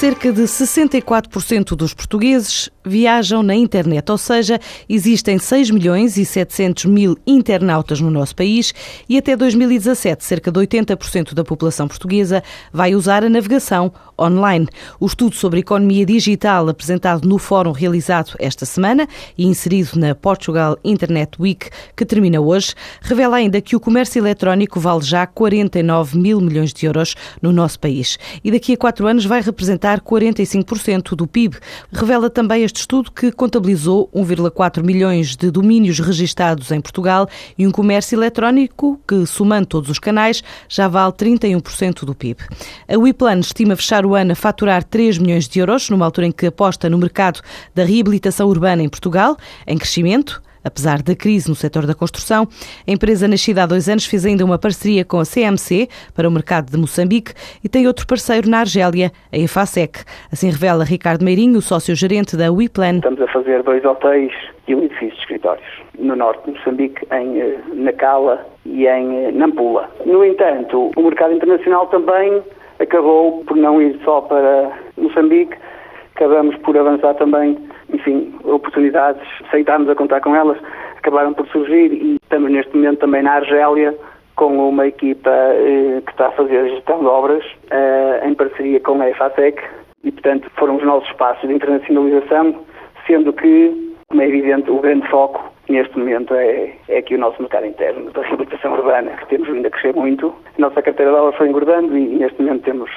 Cerca de 64% dos portugueses viajam na internet, ou seja, existem 6 milhões e 700 mil internautas no nosso país e até 2017 cerca de 80% da população portuguesa vai usar a navegação online. O estudo sobre economia digital apresentado no fórum realizado esta semana e inserido na Portugal Internet Week, que termina hoje, revela ainda que o comércio eletrónico vale já 49 mil milhões de euros no nosso país e daqui a quatro anos vai representar representar 45% do PIB. Revela também este estudo que contabilizou 1,4 milhões de domínios registados em Portugal e um comércio eletrónico que, somando todos os canais, já vale 31% do PIB. A WePlan estima fechar o ano a faturar 3 milhões de euros, numa altura em que aposta no mercado da reabilitação urbana em Portugal, em crescimento. Apesar da crise no setor da construção, a empresa nascida há dois anos fez ainda uma parceria com a CMC para o mercado de Moçambique e tem outro parceiro na Argélia, a EFASEC. Assim revela Ricardo Meirinho, sócio-gerente da WePlan. Estamos a fazer dois hotéis e um edifício de escritórios no norte de Moçambique, em eh, Nacala e em eh, Nampula. No entanto, o mercado internacional também acabou por não ir só para Moçambique, acabamos por avançar também enfim, oportunidades, aceitámos a contar com elas, acabaram por surgir e estamos neste momento também na Argélia com uma equipa eh, que está a fazer a gestão de obras eh, em parceria com a EFATEC e, portanto, foram os nossos passos de internacionalização, sendo que, como é evidente, o grande foco neste momento é, é aqui o nosso mercado interno da reabilitação urbana, que temos vindo a crescer muito. A nossa carteira de obras foi engordando e, neste momento, temos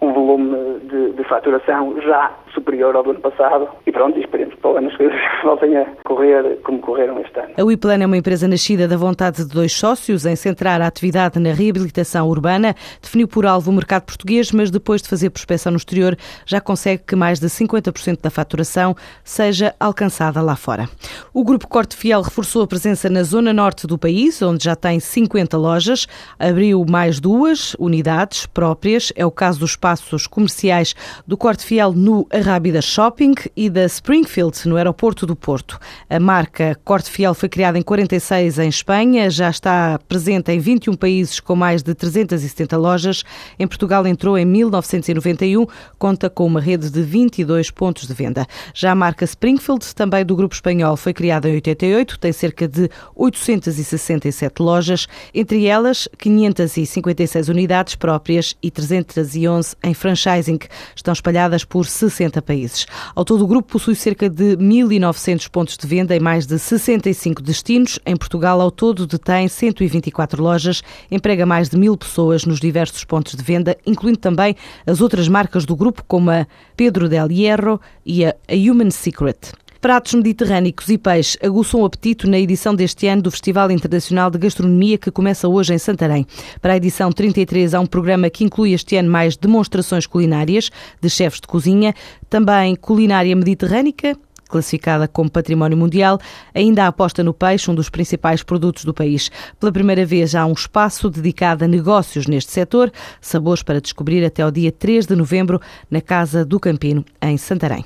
um volume de, de faturação já superior ao do ano passado e pronto, esperemos que as coisas voltem a correr como correram este ano. A WePlan é uma empresa nascida da vontade de dois sócios em centrar a atividade na reabilitação urbana, definiu por alvo o mercado português, mas depois de fazer prospecção no exterior já consegue que mais de 50% da faturação seja alcançada lá fora. O Grupo Corte Fiel reforçou a presença na zona norte do país, onde já tem 50 lojas, abriu mais duas unidades próprias, é o caso do espaços comerciais do Corte Fiel no Rábida Shopping e da Springfield, no aeroporto do Porto. A marca Corte Fiel foi criada em 46 em Espanha, já está presente em 21 países com mais de 370 lojas. Em Portugal entrou em 1991, conta com uma rede de 22 pontos de venda. Já a marca Springfield, também do grupo espanhol, foi criada em 88, tem cerca de 867 lojas, entre elas 556 unidades próprias e 311 em franchising. Estão espalhadas por 60 países. Ao todo, o grupo possui cerca de 1.900 pontos de venda em mais de 65 destinos. Em Portugal, ao todo, detém 124 lojas, emprega mais de mil pessoas nos diversos pontos de venda, incluindo também as outras marcas do grupo, como a Pedro del Hierro e a Human Secret. Pratos mediterrânicos e peixe aguçam o apetite na edição deste ano do Festival Internacional de Gastronomia que começa hoje em Santarém. Para a edição 33 há um programa que inclui este ano mais demonstrações culinárias de chefes de cozinha, também culinária mediterrânica, classificada como Património Mundial, ainda aposta no peixe, um dos principais produtos do país. Pela primeira vez há um espaço dedicado a negócios neste setor, sabores para descobrir até ao dia 3 de novembro na Casa do Campino, em Santarém.